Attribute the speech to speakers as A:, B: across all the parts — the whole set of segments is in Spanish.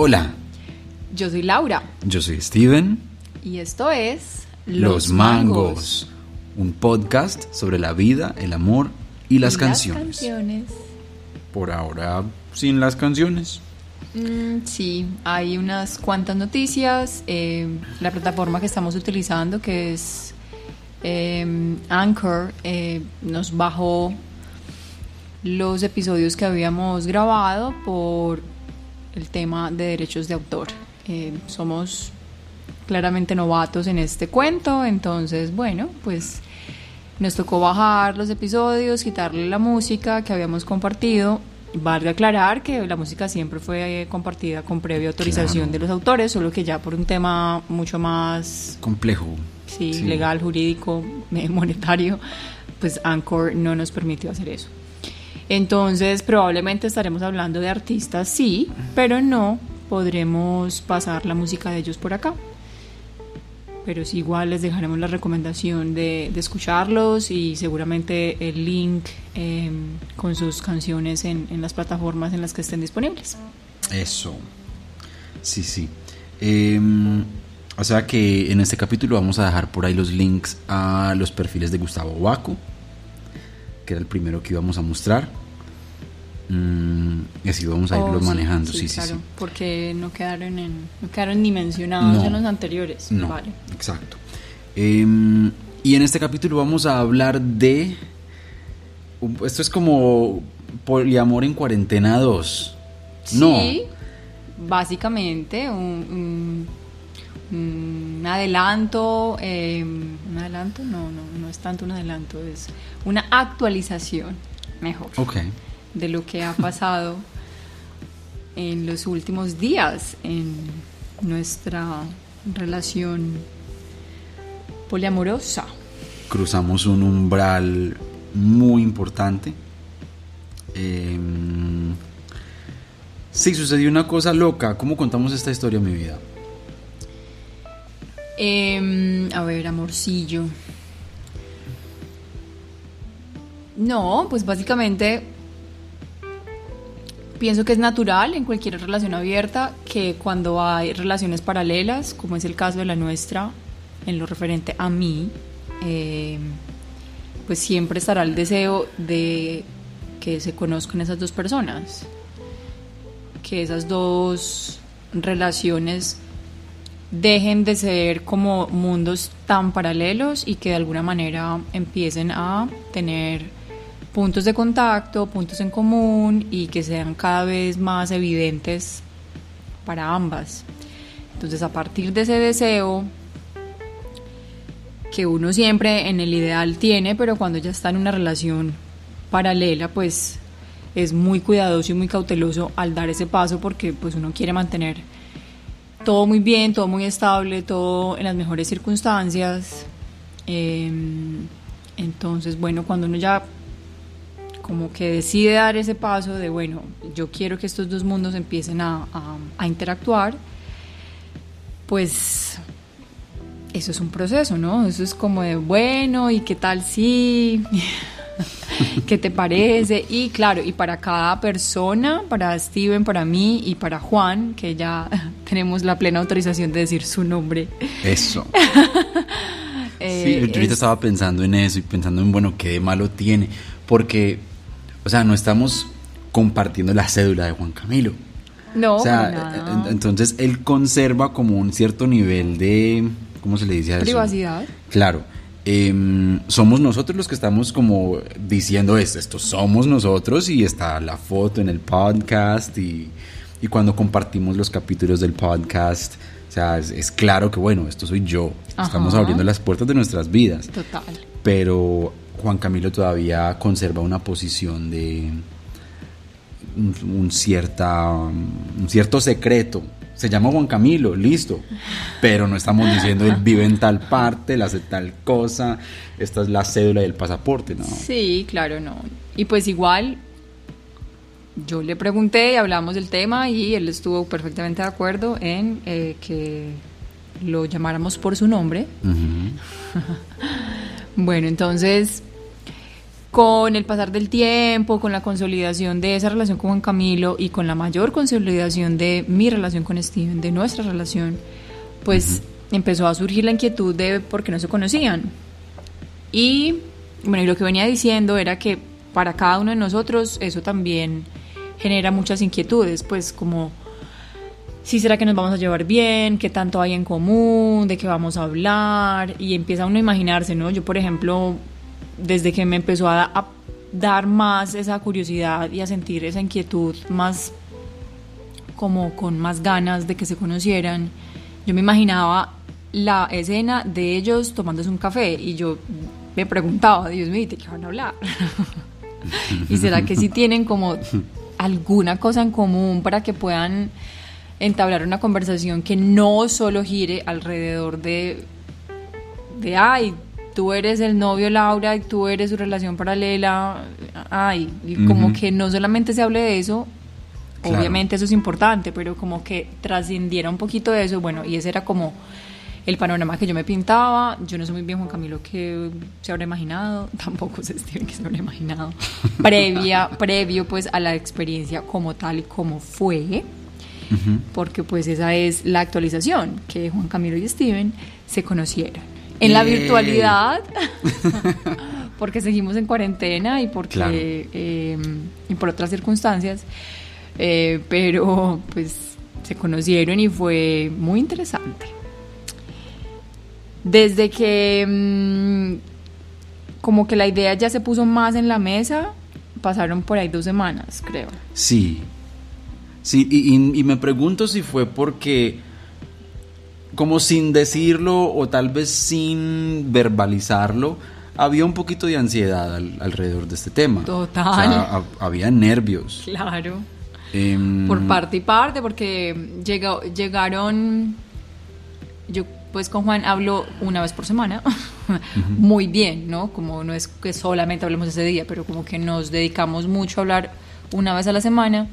A: Hola,
B: Yo soy Laura
A: yo soy Steven.
B: y esto es
A: Los, Mangos, un podcast sobre la vida, el amor y las
B: Y
A: canciones.
B: canciones.
A: Por ahora, sin las canciones.
B: Mm, sí, hay unas cuantas noticias. eh, la plataforma que estamos utilizando, que es eh, Anchor, eh, nos bajó los episodios que habíamos grabado por el tema de derechos de autor. Eh, somos claramente novatos en este cuento, entonces, bueno, pues nos tocó bajar los episodios, quitarle la música que habíamos compartido. Valga aclarar que la música siempre fue compartida con previa autorización
A: Claro.
B: de los autores, solo que ya por un tema mucho más
A: Complejo.
B: sí,
A: Sí.
B: legal, jurídico, eh, monetario, pues Anchor no nos permitió hacer eso. Entonces, probablemente estaremos hablando de artistas, sí, pero no podremos pasar la música de ellos por acá. Pero sí, igual les dejaremos la recomendación de, escucharlos y seguramente el link eh, con sus canciones en, en las plataformas en las que estén disponibles.
A: Eso. Sí, sí. Em, o sea que en este capítulo vamos a dejar por ahí los links a los perfiles de Gustavo Baco, que era el primero que íbamos a mostrar. Mm, y así vamos a irlo
B: Oh, sí,
A: manejando. Sí, sí,
B: claro,
A: sí.
B: Porque no quedaron, en, no quedaron ni mencionados
A: No.
B: en los anteriores.
A: No,
B: Vale.
A: exacto. Em, y en este capítulo vamos a hablar de... Esto es como Poliamor en Cuarentena 2. No.
B: Sí, básicamente un, un- un adelanto, eh, un adelanto, no, no, no es tanto un adelanto, es una actualización, mejor,
A: Ok.
B: de lo que ha pasado en los últimos días en nuestra relación poliamorosa.
A: Cruzamos un umbral muy importante. Em, sí, sucedió una cosa loca. ¿Cómo contamos esta historia, mi vida?
B: Em, a ver, amorcillo. No, pues básicamente pienso que es natural en cualquier relación abierta que cuando hay relaciones paralelas, como es el caso de la nuestra, en lo referente a mí, em, pues siempre estará el deseo de que se conozcan esas dos personas, que esas dos relaciones dejen de ser como mundos tan paralelos y que de alguna manera empiecen a tener puntos de contacto, puntos en común y que sean cada vez más evidentes para ambas. Entonces a partir de ese deseo que uno siempre en el ideal tiene, pero cuando ya está en una relación paralela, pues es muy cuidadoso y muy cauteloso al dar ese paso porque pues uno quiere mantener todo muy bien, todo muy estable, todo en las mejores circunstancias. Eh, entonces, bueno, cuando uno ya como que decide dar ese paso de, bueno, yo quiero que estos dos mundos empiecen a, interactuar, pues eso es un proceso, ¿no? Eso es como de, bueno, ¿y qué tal si? ¿Qué te parece? Y claro, y para cada persona, para Steven, para mí y para Juan, que ya tenemos la plena autorización de decir su nombre.
A: Eso.
B: eh,
A: Sí, yo ahorita
B: es-
A: estaba pensando en eso y pensando en, bueno, qué de malo tiene. Porque, o sea, no estamos compartiendo la cédula de Juan Camilo.
B: No,
A: o sea, entonces él conserva como un cierto nivel de, ¿cómo se le dice a eso?
B: privacidad.
A: Claro. Em, somos nosotros los que estamos como diciendo esto, esto somos nosotros y está la foto en el podcast y, y cuando compartimos los capítulos del podcast, o sea, es, es claro que bueno, esto soy yo, estamos abriendo las puertas de nuestras vidas,
B: Total.
A: pero Juan Camilo todavía conserva una posición de un, un cierta, un cierto secreto. Se llama Juan Camilo, listo. Pero no estamos diciendo él vive en tal parte, él hace tal cosa, esta es la cédula y el pasaporte, ¿no?
B: Sí, claro, no. Y pues igual, yo le pregunté y hablamos del tema y él estuvo perfectamente de acuerdo en eh, que lo llamáramos por su nombre. Bueno, entonces, con el pasar del tiempo, con la consolidación de esa relación con Juan Camilo y con la mayor consolidación de mi relación con Steven, de nuestra relación, pues empezó a surgir la inquietud de por qué no se conocían. Y bueno, y lo que venía diciendo era que para cada uno de nosotros eso también genera muchas inquietudes, pues como si será que nos vamos a llevar bien, qué tanto hay en común, de qué vamos a hablar, y empieza uno a imaginarse, ¿no? Yo, por ejemplo, desde que me empezó a, dar más esa curiosidad y a sentir esa inquietud más como con más ganas de que se conocieran, yo me imaginaba la escena de ellos tomándose un café y yo me preguntaba, Dios mío, ¿de qué van a hablar? ¿Y será que sí tienen como alguna cosa en común para que puedan entablar una conversación que no solo gire alrededor de, de ay, tú eres el novio Laura y tú eres su relación paralela, ay, y como que no solamente se hable de eso, obviamente eso es importante, pero como que trascendiera un poquito de eso, bueno, y ese era como el panorama que yo me pintaba, yo no sé muy bien Juan Camilo que se habrá imaginado, tampoco sé Steven que se habrá imaginado, previa, previo pues a la experiencia como tal y como fue, porque pues esa es la actualización, que Juan Camilo y Steven se conocieron en la virtualidad, porque seguimos en cuarentena y porque em, y por otras circunstancias, eh, pero pues se conocieron y fue muy interesante. Desde que mm, como que la idea ya se puso más en la mesa, pasaron por ahí dos semanas, creo.
A: Sí, sí, y me pregunto si fue porque como sin decirlo o tal vez sin verbalizarlo, había un poquito de ansiedad alrededor de este tema.
B: Total.
A: había nervios.
B: Claro. Em, Por parte y parte, porque llegó, llegaron, yo pues con Juan hablo una vez por semana, muy bien, ¿no? Como no es que solamente hablemos ese día, pero como que nos dedicamos mucho a hablar una vez a la semana.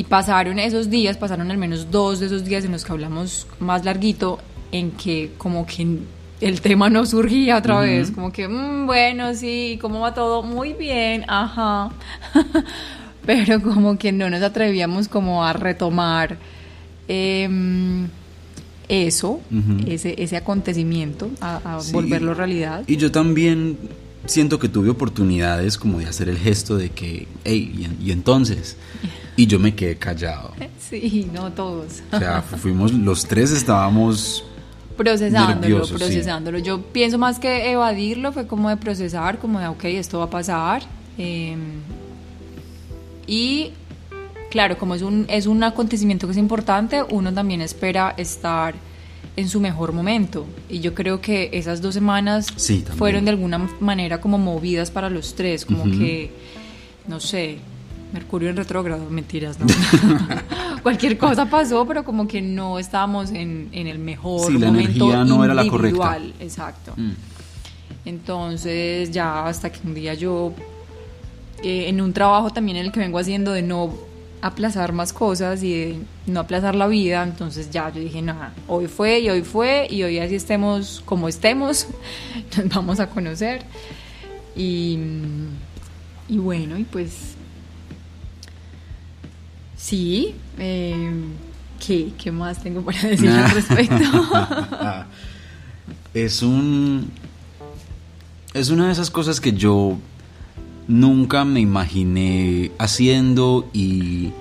B: Y pasaron esos días, pasaron al menos dos de esos días en los que hablamos más larguito, en que como que el tema no surgía otra vez, como que, mm, bueno, sí, ¿cómo va todo? Muy bien, ajá. Pero como que no nos atrevíamos como a retomar em, eso, ese, ese acontecimiento, a, volverlo realidad.
A: Y yo también siento que tuve oportunidades como de hacer el gesto de que, hey, y entonces... Y yo me quedé callado.
B: Sí, no todos.
A: O sea, fuimos, los tres estábamos
B: procesándolo, procesándolo. Yo pienso más que evadirlo, fue como de procesar, como de, ok, esto va a pasar. Em, y claro, como es un, es un acontecimiento que es importante, uno también espera estar en su mejor momento. Y yo creo que esas dos semanas fueron de alguna manera como movidas para los tres, como que, no sé, Mercurio en retrógrado, mentiras, no. Cualquier cosa pasó, pero como que no estábamos en, el mejor
A: sí, la energía no era la correcta.
B: Exacto. Mm. Entonces, ya hasta que un día yo, eh, en un trabajo también en el que vengo haciendo de no aplazar más cosas y de no aplazar la vida, entonces ya yo dije, nada, hoy fue y hoy fue y hoy así estemos como estemos, nos vamos a conocer. Y, y bueno, y pues Sí, eh, ¿qué, más tengo para decir al respecto?
A: es un... Es una de esas cosas que yo nunca me imaginé haciendo y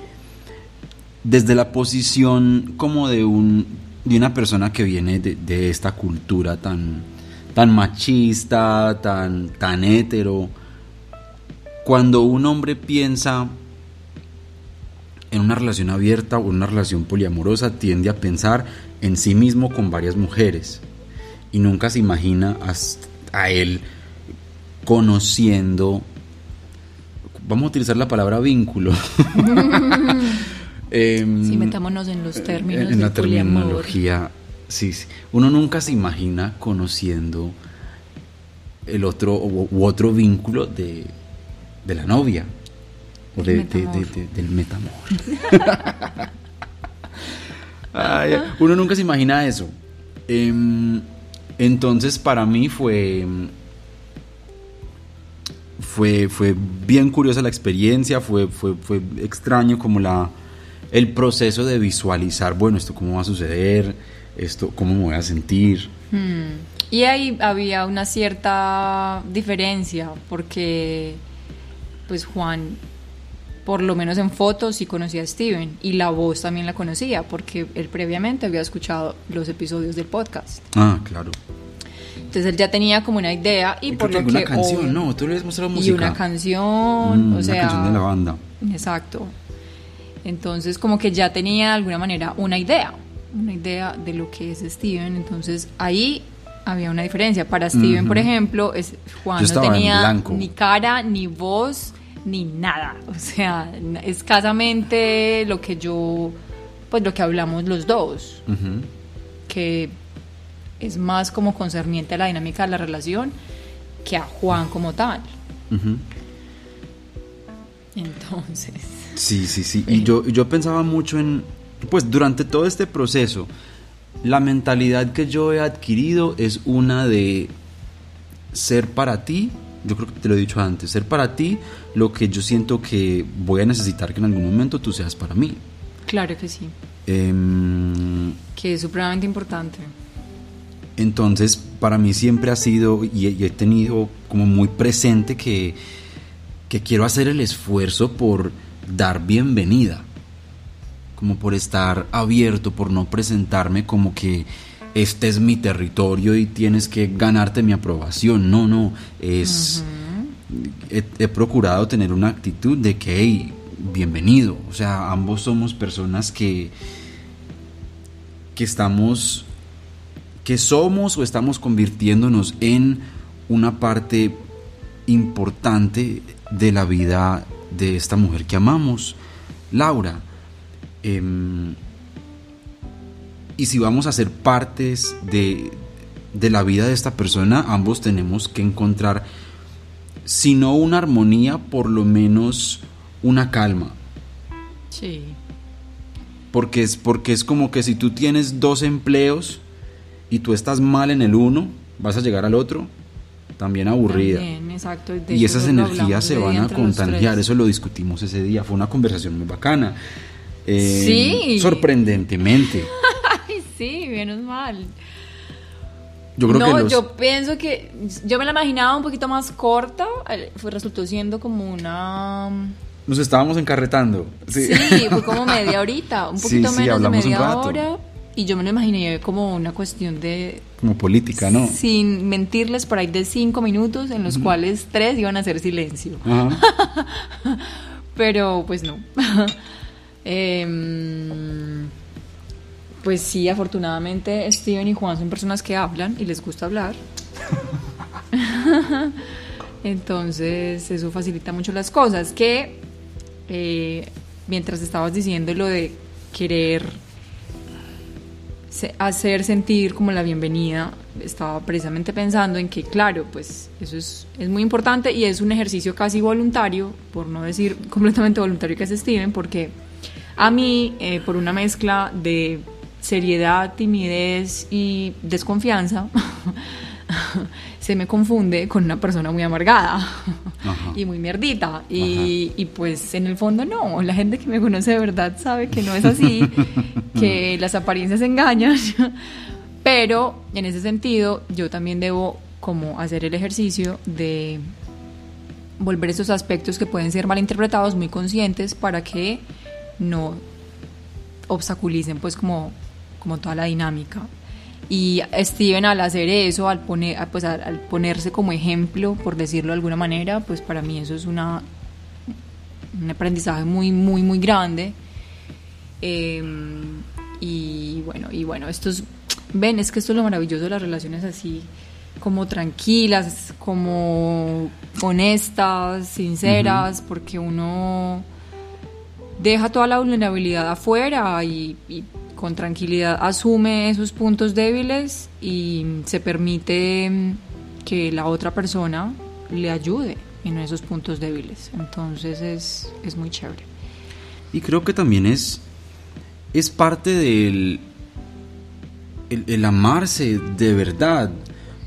A: desde la posición como de un de una persona que viene de, esta cultura tan tan machista, tan tan hetero, cuando un hombre piensa en una relación abierta o una relación poliamorosa tiende a pensar en sí mismo con varias mujeres y nunca se imagina a, él conociendo, vamos a utilizar la palabra vínculo.
B: eh, sí, metámonos en los términos. En la terminología,
A: sí, sí, Uno nunca se imagina conociendo el otro u, otro vínculo de, de la novia del metamor. uno nunca se imagina eso. Em, entonces para mí fue fue, fue bien curiosa la experiencia, fue, fue, fue extraño como la, el proceso de visualizar, bueno, esto cómo va a suceder, esto cómo me voy a sentir.
B: Hmm. Y ahí había una cierta diferencia, porque pues Juan, por lo menos en fotos, sí conocía a Steven, y la voz también la conocía, porque él previamente había escuchado los episodios del podcast.
A: Ah, claro.
B: Entonces él ya tenía como una idea y por lo que
A: una canción, no, tú le habías mostrado música.
B: Y una canción,
A: Mm,
B: o sea,
A: una canción de la banda.
B: Exacto. Entonces como que ya tenía de alguna manera una idea, una idea de lo que es Steven, entonces ahí había una diferencia. Para Steven, por ejemplo, es, Juan no tenía ni cara, ni voz, ni nada. O sea, escasamente lo que yo, pues lo que hablamos los dos, que es más como concerniente a la dinámica de la relación que a Juan como tal. Entonces,
A: Sí, sí, sí. Y yo, yo pensaba mucho en, pues durante todo este proceso, la mentalidad que yo he adquirido es una de ser para ti, yo creo que te lo he dicho antes, ser para ti lo que yo siento que voy a necesitar que en algún momento tú seas para mí.
B: claro que sí,
A: Em,
B: que es supremamente importante.
A: Entonces, para mí siempre ha sido y, he- y he tenido como muy presente que, que quiero hacer el esfuerzo por dar bienvenida, como por estar abierto, por no presentarme como que este es mi territorio y tienes que ganarte mi aprobación. No, no, es... he, he procurado tener una actitud de que, hey, bienvenido. O sea, ambos somos personas que, que estamos que somos o estamos convirtiéndonos en una parte importante de la vida de esta mujer que amamos, Laura. Em, y si vamos a ser partes de, de la vida de esta persona, ambos tenemos que encontrar, si no una armonía, por lo menos una calma.
B: Sí.
A: Porque es, porque es como que si tú tienes dos empleos y tú estás mal en el uno, vas a llegar al otro también aburrida.
B: También, exacto.
A: Y esas energías se van a contagiar, eso lo discutimos ese día, fue una conversación muy bacana. Eh,
B: Sí.
A: Sorprendentemente.
B: Sí, menos mal.
A: Yo creo
B: no,
A: que los-
B: yo pienso que yo me la imaginaba un poquito más corta, eh, fue, resultó siendo como una...
A: nos estábamos encarretando.
B: Sí, fue como media horita, un poquito
A: sí,
B: menos de media hora. Y yo me lo imaginé como una cuestión de,
A: Como política, ¿no?
B: sin mentirles, por ahí de cinco minutos, en los cuales tres iban a hacer silencio.
A: Ajá.
B: Pero pues no. Em, pues sí, afortunadamente Steven y Juan son personas que hablan y les gusta hablar. Entonces eso facilita mucho las cosas. Que eh, mientras estabas diciendo lo de querer hacer sentir como la bienvenida, estaba precisamente pensando en que, claro, pues eso es, es muy importante y es un ejercicio casi voluntario, por no decir completamente voluntario que es Steven, porque a mí, eh, por una mezcla de seriedad, timidez y desconfianza, se me confunde con una persona muy amargada
A: Ajá.
B: y muy mierdita. Y, y pues en el fondo no, la gente que me conoce de verdad sabe que no es así, que las apariencias engañan. Pero en ese sentido yo también debo como hacer el ejercicio de volver esos aspectos que pueden ser malinterpretados muy conscientes para que no obstaculicen pues como, como toda la dinámica. Y Steven al hacer eso, al, poner, pues, al, ponerse como ejemplo, por decirlo de alguna manera, pues para mí eso es una, un aprendizaje muy, muy, muy grande. Eh, y bueno, y bueno, estos, ven, es que esto es lo maravilloso de las relaciones así, como tranquilas, como honestas, sinceras, porque uno deja toda la vulnerabilidad afuera y, y con tranquilidad asume esos puntos débiles y se permite mm, que la otra persona le ayude en esos puntos débiles. Entonces es, es muy chévere.
A: Y creo que también es, es parte del el, amarse de verdad.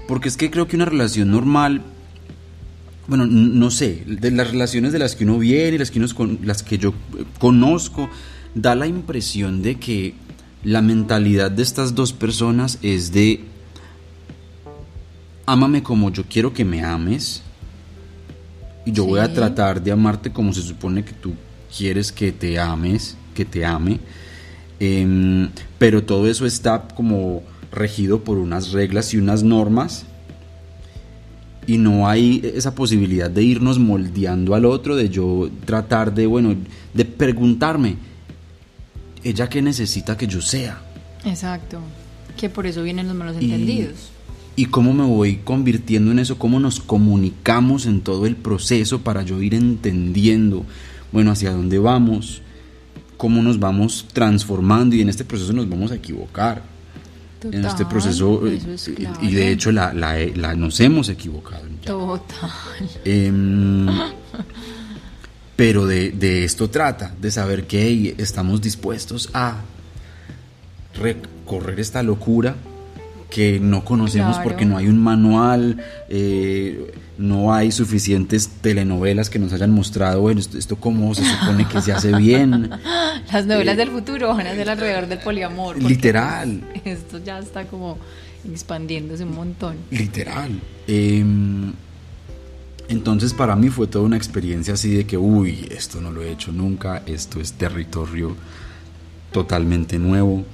A: Porque es que creo que una relación normal bueno, no sé, de las relaciones de las que uno viene, las que, uno, las que yo eh, conozco, da la impresión de que la mentalidad de estas dos personas es de ámame como yo quiero que me ames y yo voy a tratar de amarte como se supone que tú quieres que te ames, que te ame, em, pero todo eso está como regido por unas reglas y unas normas y no hay esa posibilidad de irnos moldeando al otro, de yo tratar de, bueno, de preguntarme, ella qué necesita que yo sea.
B: Exacto, que por eso vienen los malos entendidos.
A: Y cómo me voy convirtiendo en eso, cómo nos comunicamos en todo el proceso para yo ir entendiendo, bueno, hacia dónde vamos, cómo nos vamos transformando y en este proceso nos vamos a equivocar en este proceso eh, y de hecho la, la, nos hemos equivocado.
B: Total.
A: Em, pero de, de, esto trata, de saber que estamos dispuestos a recorrer esta locura que no conocemos porque no hay un manual, eh, no hay suficientes telenovelas que nos hayan mostrado, bueno, esto, cómo se supone que se hace bien.
B: Las novelas eh, del futuro van a ser alrededor del poliamor.
A: Literal.
B: Esto ya está como expandiéndose un montón.
A: Literal. Em, entonces para mí fue toda una experiencia así de que, uy, esto no lo he hecho nunca, esto es territorio totalmente nuevo.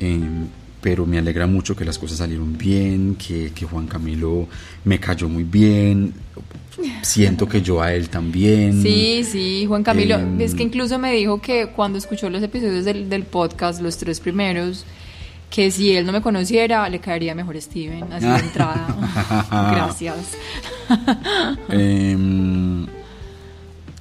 A: Em, pero me alegra mucho que las cosas salieron bien, que, Juan Camilo me cayó muy bien, siento que yo a él también.
B: Sí, sí, Juan Camilo, em, es que incluso me dijo que cuando escuchó los episodios del, del, podcast, los tres primeros, que si él no me conociera, le caería mejor Steven, así de entrada. Gracias.
A: Em,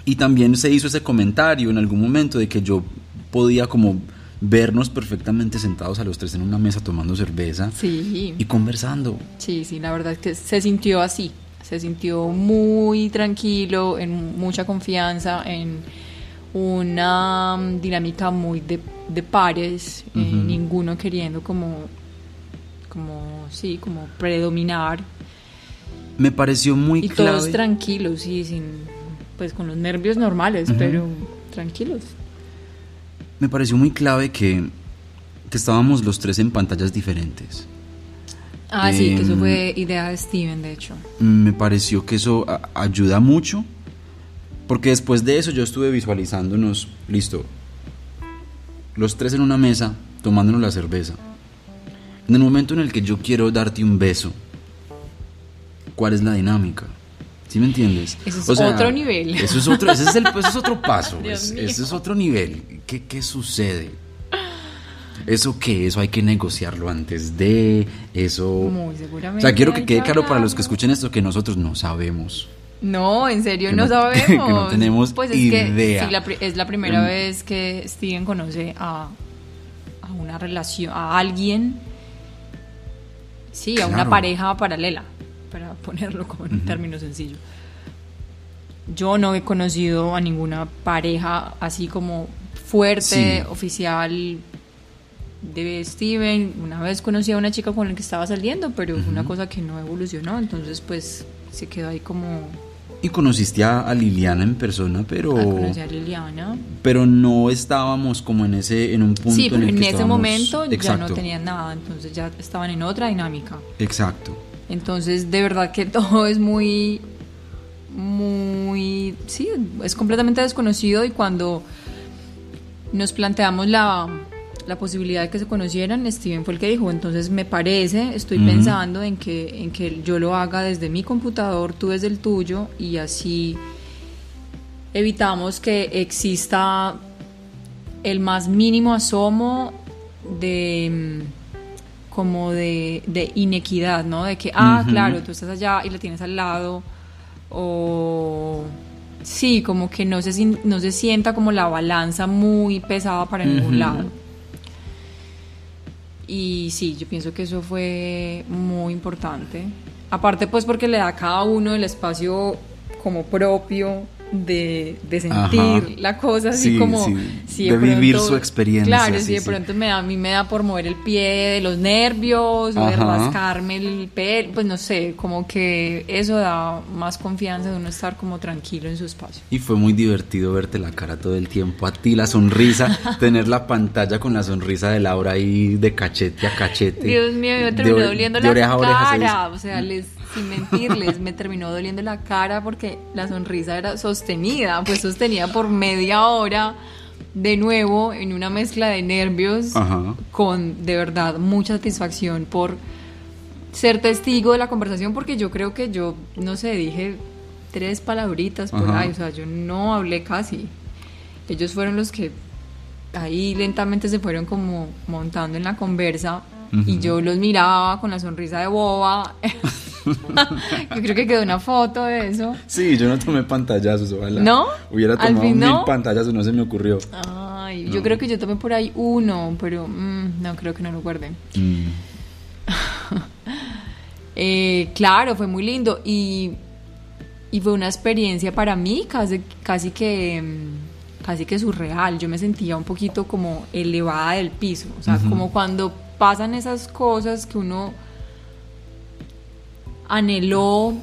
A: y también se hizo ese comentario en algún momento de que yo podía como vernos perfectamente sentados a los tres en una mesa tomando cerveza y conversando.
B: Sí, sí, la verdad es que se sintió así, se sintió muy tranquilo, en mucha confianza, en una mm, dinámica muy de, pares, eh, ninguno queriendo como, como, sí, como predominar.
A: Me pareció muy
B: y todos tranquilos, sí, sin, pues con los nervios normales, pero tranquilos
A: me pareció muy clave que, estábamos los tres en pantallas diferentes.
B: Ah, sí, que eso fue em, idea de Steven, de hecho.
A: Me pareció que eso ayuda mucho, porque después de eso yo estuve visualizándonos, listo, los tres en una mesa, tomándonos la cerveza. En el momento en el que yo quiero darte un beso, ¿cuál es la dinámica? ¿Sí me entiendes?
B: Eso es otro nivel.
A: Eso es otro, ese es, el, es otro paso. ese es otro nivel. ¿Qué, ¿Qué sucede? ¿Eso qué? Eso hay que negociarlo antes de. Eso.
B: Muy seguramente.
A: O sea, quiero que quede claro para los que escuchen esto que nosotros no sabemos.
B: No, en serio no, sabemos.
A: Que no tenemos pues es idea.
B: Que, es la primera em, vez que Steven conoce a, a, una relación, a alguien. Sí, a una pareja paralela para ponerlo como en un término sencillo. Yo no he conocido a ninguna pareja así como fuerte, oficial de Steven. Una vez conocí a una chica con la que estaba saliendo, pero una cosa que no evolucionó, entonces pues se quedó ahí como...
A: Y conociste a, Liliana en persona, pero...
B: Ah, conocí a Liliana.
A: Pero no estábamos como en ese en un punto
B: sí,
A: en el
B: en ese momento ya no tenían nada, entonces ya estaban en otra dinámica.
A: Exacto.
B: Entonces, de verdad que todo es muy, muy, sí, es completamente desconocido y cuando nos planteamos la, la posibilidad de que se conocieran, Steven fue el que dijo, entonces me parece, estoy pensando en que, en que yo lo haga desde mi computador, tú desde el tuyo y así evitamos que exista el más mínimo asomo de como de, de, inequidad, ¿no? De que, ah, claro, tú estás allá y la tienes al lado, o sí, como que no se, no se sienta como la balanza muy pesada para ningún lado. Y sí, yo pienso que eso fue muy importante. Aparte, pues porque le da a cada uno el espacio como propio de, de sentir
A: Ajá.
B: la cosa así
A: Sí,
B: como
A: sí,
B: si
A: de vivir su experiencia,
B: Claro,
A: sí,
B: si de pronto me da, a mí me da por mover el pie de los nervios o de rascarme el pelo, pues no sé, como que eso da más confianza de uno estar como tranquilo en su espacio.
A: Y fue muy divertido verte la cara todo el tiempo, a ti la sonrisa, tener la pantalla con la sonrisa de Laura ahí de cachete a cachete.
B: Dios mío,
A: De
B: terminó
A: ore-
B: doliendo
A: de
B: la
A: oreja oreja
B: cara.
A: dice.
B: O sea, les, sin mentirles, me terminó doliendo la cara porque la sonrisa era sostenida, pues sostenida por media hora, de nuevo, en una mezcla de nervios,
A: Ajá.
B: con de verdad mucha satisfacción por ser testigo de la conversación, porque yo creo que yo, no sé, dije tres palabritas por
A: Ajá.
B: ahí, o sea, yo no hablé casi. Ellos fueron los que ahí lentamente se fueron como montando en la conversa y yo los miraba con la sonrisa de boba. yo creo que quedó una foto de eso.
A: Sí, yo no tomé pantallazos, ojalá.
B: ¿No?
A: Hubiera
B: ¿Al
A: tomado mil
B: no?
A: pantallazos, no se me ocurrió.
B: Ay, yo creo que yo tomé por ahí uno, pero mm, no creo que no lo guardé.
A: Mm.
B: Eh, claro, fue muy lindo y, y fue una experiencia para mí casi, casi que mm, casi que surreal. Yo me sentía un poquito como elevada del piso, o sea, como cuando pasan esas cosas que uno anheló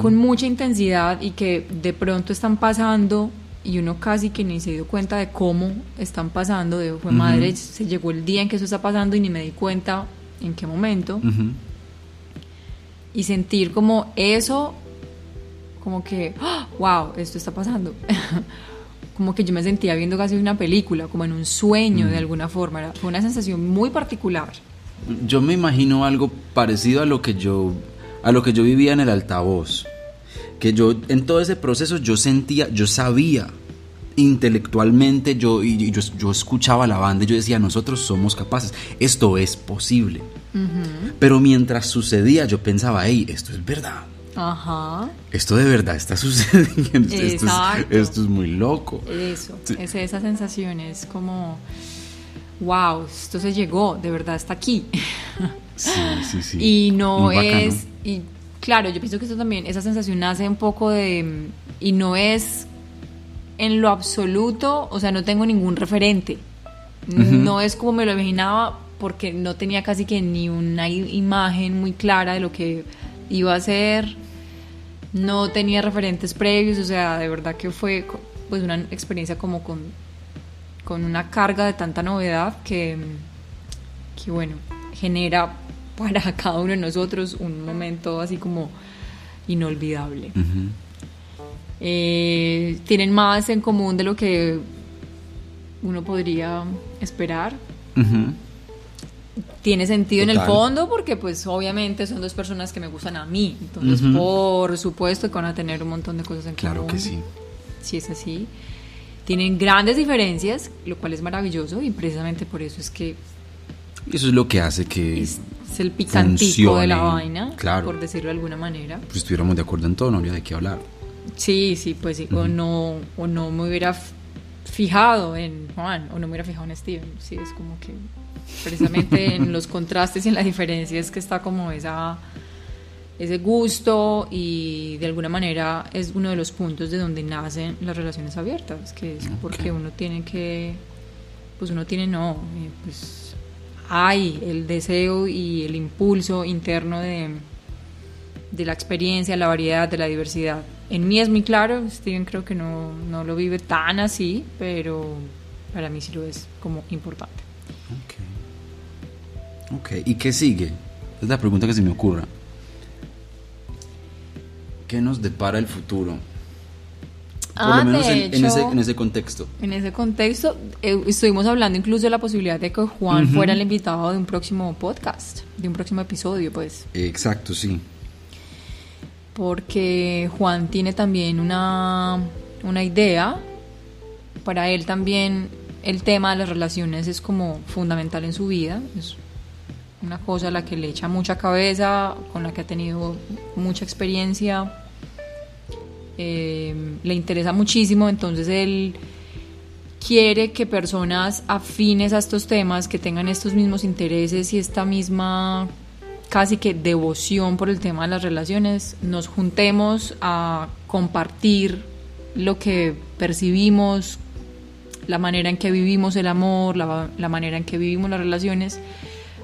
B: con mucha intensidad y que de pronto están pasando y uno casi que ni se dio cuenta de cómo están pasando, de fue madre, se llegó el día en que eso está pasando y ni me di cuenta en qué momento
A: Ujú.
B: y sentir como eso, como que, ¡ah! wow, esto está pasando. como que yo me sentía viendo casi una película, como en un sueño de alguna forma. Era- fue una sensación muy particular.
A: Yo me imagino algo parecido a lo que yo a lo que yo vivía en el altavoz. Que yo en todo ese proceso yo sentía, yo sabía intelectualmente yo y yo, yo escuchaba la banda y yo decía, nosotros somos capaces, esto es posible. Pero mientras sucedía yo pensaba, hey, esto es verdad.
B: Ajá.
A: Esto de verdad está sucediendo. Esto es, esto es muy loco.
B: Eso,
A: Sí.
B: es esa sensación, es como, wow, esto se llegó, de verdad está aquí.
A: Sí, sí, sí.
B: Y no
A: Muy bacano.
B: es, y claro, yo pienso que eso también, esa sensación nace un poco de, y no es en lo absoluto, o sea, no tengo ningún referente. No es como me lo imaginaba porque no tenía casi que ni una imagen muy clara de lo que iba a ser. No tenía referentes previos, o sea, de verdad que fue pues una experiencia como con, con una carga de tanta novedad que, que bueno, genera para cada uno de nosotros un momento así como inolvidable.
A: Ujú.
B: Eh, tienen más en común de lo que uno podría esperar.
A: Ujú.
B: Tiene sentido en el
A: Total.
B: fondo porque pues obviamente son dos personas que me gustan a mí. Entonces,
A: Ujú.
B: por supuesto que van a tener un montón de cosas en
A: Claro
B: común.
A: que sí.
B: Si es así. Tienen grandes diferencias, lo cual es maravilloso y precisamente por eso es que
A: eso es lo que hace que
B: es, es el picantico de la
A: Funcione,
B: vaina,
A: claro.
B: por decirlo de alguna manera.
A: pues, estuviéramos de acuerdo en todo, no habría de qué hablar.
B: Sí, sí, pues sí, o no, o no me hubiera fijado en Juan, o no me hubiera fijado en Steven, sí, es como que precisamente en los contrastes y en la diferencia es que está como esa, ese gusto y de alguna manera es uno de los puntos de donde nacen las relaciones abiertas, que es porque uno tiene que, pues uno tiene no, pues hay el deseo y el impulso interno de de la experiencia, la variedad, de la diversidad. En mí es muy claro, Steven creo que no, no lo vive tan así, pero para mí sí lo es como importante.
A: Ok. Ok, ¿y qué sigue? Es la pregunta que se me ocurra. ¿Qué nos depara el futuro? Por
B: Ah,
A: lo menos
B: de
A: en, en ese,
B: hecho-
A: en ese contexto.
B: En ese contexto, eh, estuvimos hablando incluso de la posibilidad de que Juan fuera el invitado de un próximo podcast, de un próximo episodio, pues,
A: Exacto, sí.
B: porque Juan tiene también una, una idea. Para él también el tema de las relaciones es como fundamental en su vida. Es una cosa a la que le echa mucha cabeza, con la que ha tenido mucha experiencia. Eh, le interesa muchísimo, entonces él quiere que personas afines a estos temas, que tengan estos mismos intereses y esta misma casi que devoción por el tema de las relaciones, nos juntemos a compartir lo que percibimos, la manera en que vivimos el amor, la, la manera en que vivimos las relaciones,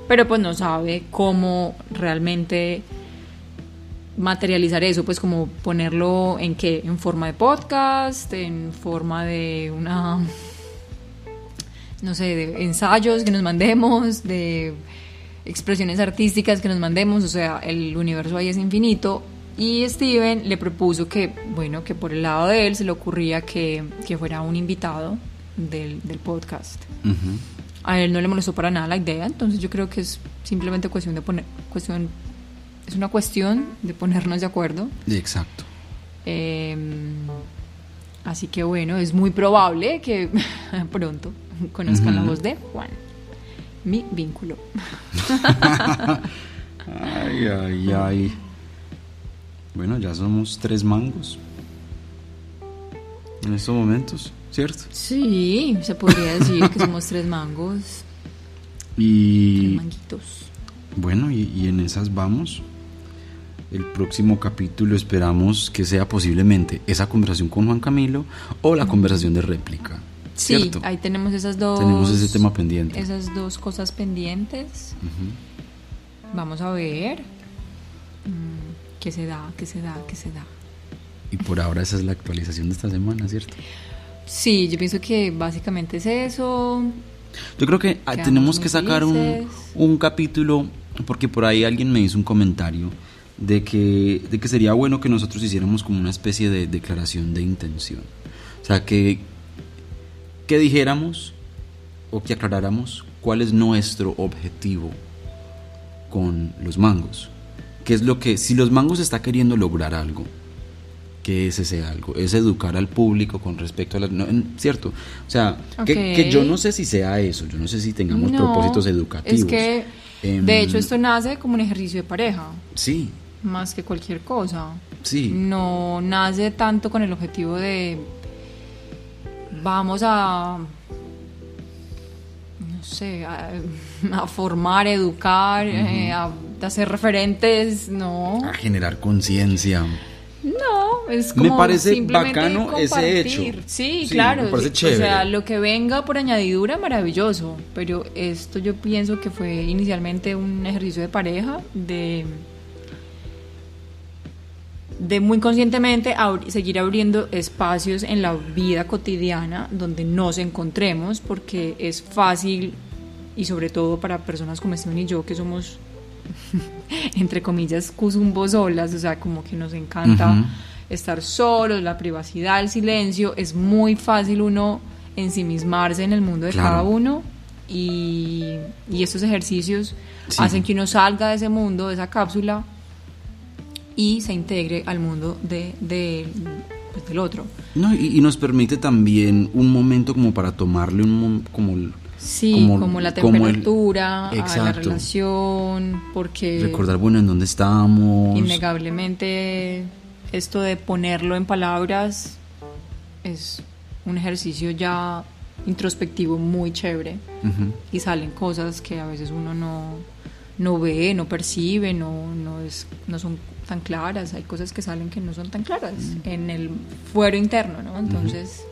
B: pero pues no sabe cómo realmente materializar eso, pues como ponerlo en qué, en forma de podcast, en forma de una, no sé, de ensayos que nos mandemos, de expresiones artísticas que nos mandemos, o sea, el universo ahí es infinito. Y Steven le propuso que, bueno, que por el lado de él se le ocurría que, que fuera un invitado del, del podcast. A él no le molestó para nada la idea, entonces yo creo que es simplemente cuestión de poner, cuestión es una cuestión de ponernos de acuerdo.
A: Exacto.
B: Em, así que bueno, es muy probable que pronto conozcan la voz de Juan, mi vínculo.
A: ay, ay, ay. Bueno, ya somos tres mangos en estos momentos, ¿cierto?
B: Sí, se podría decir que somos tres mangos.
A: Y.
B: Tres manguitos.
A: Bueno, y, y en esas vamos. El próximo capítulo esperamos que sea posiblemente esa conversación con Juan Camilo o la conversación de réplica.
B: Sí,
A: ¿cierto?
B: ahí tenemos esas dos.
A: Tenemos ese tema pendiente.
B: Esas dos cosas pendientes. Vamos a ver mm, qué se da, qué se da, qué se da.
A: Y por ahora esa es la actualización de esta semana, ¿cierto?
B: Sí, yo pienso que básicamente es eso.
A: Yo creo que ah,
B: Quedamos
A: tenemos que sacar un capítulo, porque por ahí alguien me hizo un comentario de que, de que sería bueno que nosotros hiciéramos como una especie de declaración de intención. O sea, que, que dijéramos o que aclaráramos cuál es nuestro objetivo con los mangos. ¿Qué es lo que, si los mangos está queriendo lograr algo, que es ese algo? Es educar al público con respecto a la... no, ¿Cierto? O sea, que, que yo no sé si sea eso, yo no sé si tengamos
B: No,
A: propósitos educativos.
B: Es que,
A: Em,
B: de hecho, esto nace como un ejercicio de pareja,
A: Sí,
B: más que cualquier cosa.
A: sí.
B: No nace tanto con el objetivo de vamos a no sé, a, a formar, educar, eh, a, hacer referentes, no.
A: A generar conciencia.
B: No, es
A: Me
B: como
A: parece
B: simplemente
A: bacano ese hecho.
B: Sí,
A: Sí,
B: claro.
A: me parece
B: O sea,
A: chévere.
B: lo que venga por añadidura, maravilloso. Pero esto yo pienso que fue inicialmente un ejercicio de pareja, de de muy conscientemente abri- seguir abriendo espacios en la vida cotidiana donde nos encontremos, porque es fácil, y sobre todo para personas como Steven y yo, que somos, entre comillas, cuzumbos solas, o sea, como que nos encanta estar solos, la privacidad, el silencio, es muy fácil uno ensimismarse en el mundo de
A: Claro.
B: cada uno, y, y estos ejercicios
A: Sí.
B: hacen que uno salga de ese mundo, de esa cápsula, y se integre al mundo de, de- pues, del otro.
A: No, y, y nos permite también un momento como para tomarle un como el-
B: Sí,
A: Como-
B: como, la
A: como el-
B: temperatura, a la relación, porque
A: recordar bueno en dónde estamos.
B: innegablemente esto de ponerlo en palabras es un ejercicio ya introspectivo muy chévere y salen cosas que a veces uno no, no ve, no percibe, no, no, es, no son tan claras, hay cosas que salen que no son tan claras en el fuero interno, ¿no? Entonces,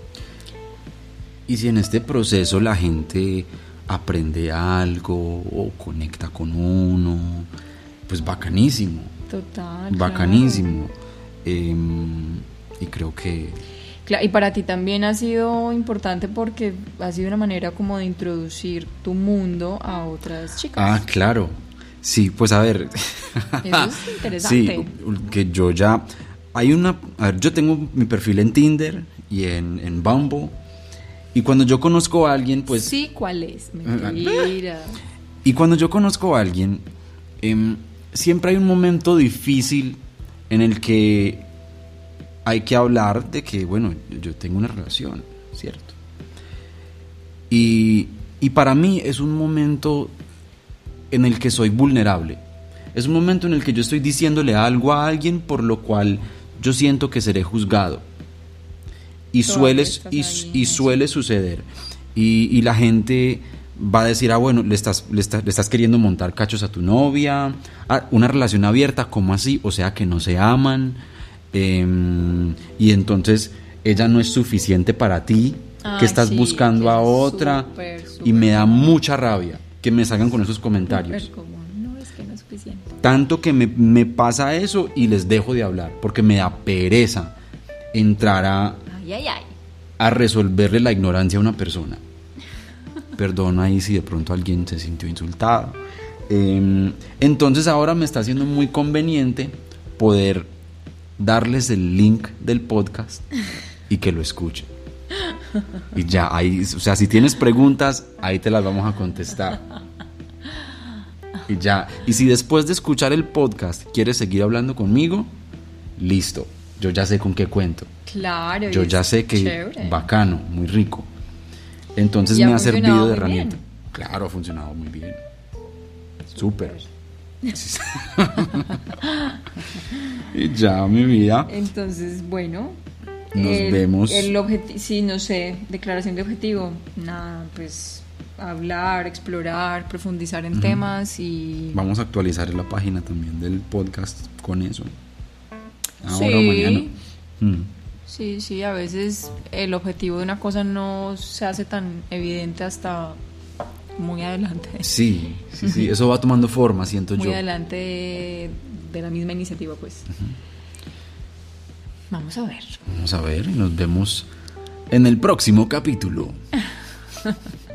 A: Y si en este proceso la gente aprende algo o conecta con uno, pues bacanísimo,
B: total.
A: bacanísimo. Em, y creo que
B: Y para ti también ha sido importante porque ha sido una manera como de introducir tu mundo a otras chicas.
A: Ah, claro. Sí, pues a ver.
B: Eso es interesante.
A: Sí, que yo ya. Hay una. A ver, yo tengo mi perfil en Tinder y en, en Bumble. Y cuando yo conozco a alguien, pues.
B: sí, ¿cuál es? Mentira.
A: Y cuando yo conozco a alguien, em, siempre hay un momento difícil en el que hay que hablar de que, bueno, yo tengo una relación, ¿cierto? Y, y para mí es un momento en el que soy vulnerable. Es un momento en el que yo estoy diciéndole algo a alguien por lo cual yo siento que seré juzgado. Y suele, y, suele suceder. Y, y la gente va a decir, ah, bueno, le estás, le, estás, le estás queriendo montar cachos a tu novia, ah, una relación abierta, ¿cómo así? O sea, que no se aman. Em, y entonces ella no es suficiente para ti,
B: Ay,
A: que estás
B: sí,
A: buscando
B: que
A: a otra y me da mucha rabia que me salgan con esos comentarios.
B: Súper común. No, es que no es suficiente.
A: Tanto que me, me pasa eso y les dejo de hablar porque me da pereza entrar a,
B: Ay, ay, ay.
A: a resolverle la ignorancia a una persona. Perdón ahí si de pronto alguien se sintió insultado. Eh, entonces ahora me está haciendo muy conveniente poder darles el link del podcast y que lo escuchen. Y ya, ahí, o sea, si tienes preguntas, ahí te las vamos a contestar. Y ya, y si después de escuchar el podcast quieres seguir hablando conmigo, listo, yo ya sé con qué cuento.
B: Claro.
A: Yo ya sé que
B: chévere.
A: bacano, muy rico. Entonces me ha servido de herramienta.
B: bien.
A: Claro, ha funcionado muy bien. Súper. Y ya, mi vida.
B: Entonces, bueno.
A: Nos
B: el-
A: vemos.
B: El sí, no sé, declaración de objetivo. Nada, pues hablar, explorar, profundizar en temas y.
A: Vamos a actualizar la página también del podcast con eso. Ahora
B: Sí.
A: o mañana. Mm.
B: Sí, sí, a veces el objetivo de una cosa no se hace tan evidente hasta muy adelante.
A: Sí, sí, sí. Eso va tomando forma, siento
B: Muy
A: yo.
B: adelante de, la misma iniciativa, pues. Vamos a ver.
A: Vamos a ver y nos vemos en el próximo capítulo.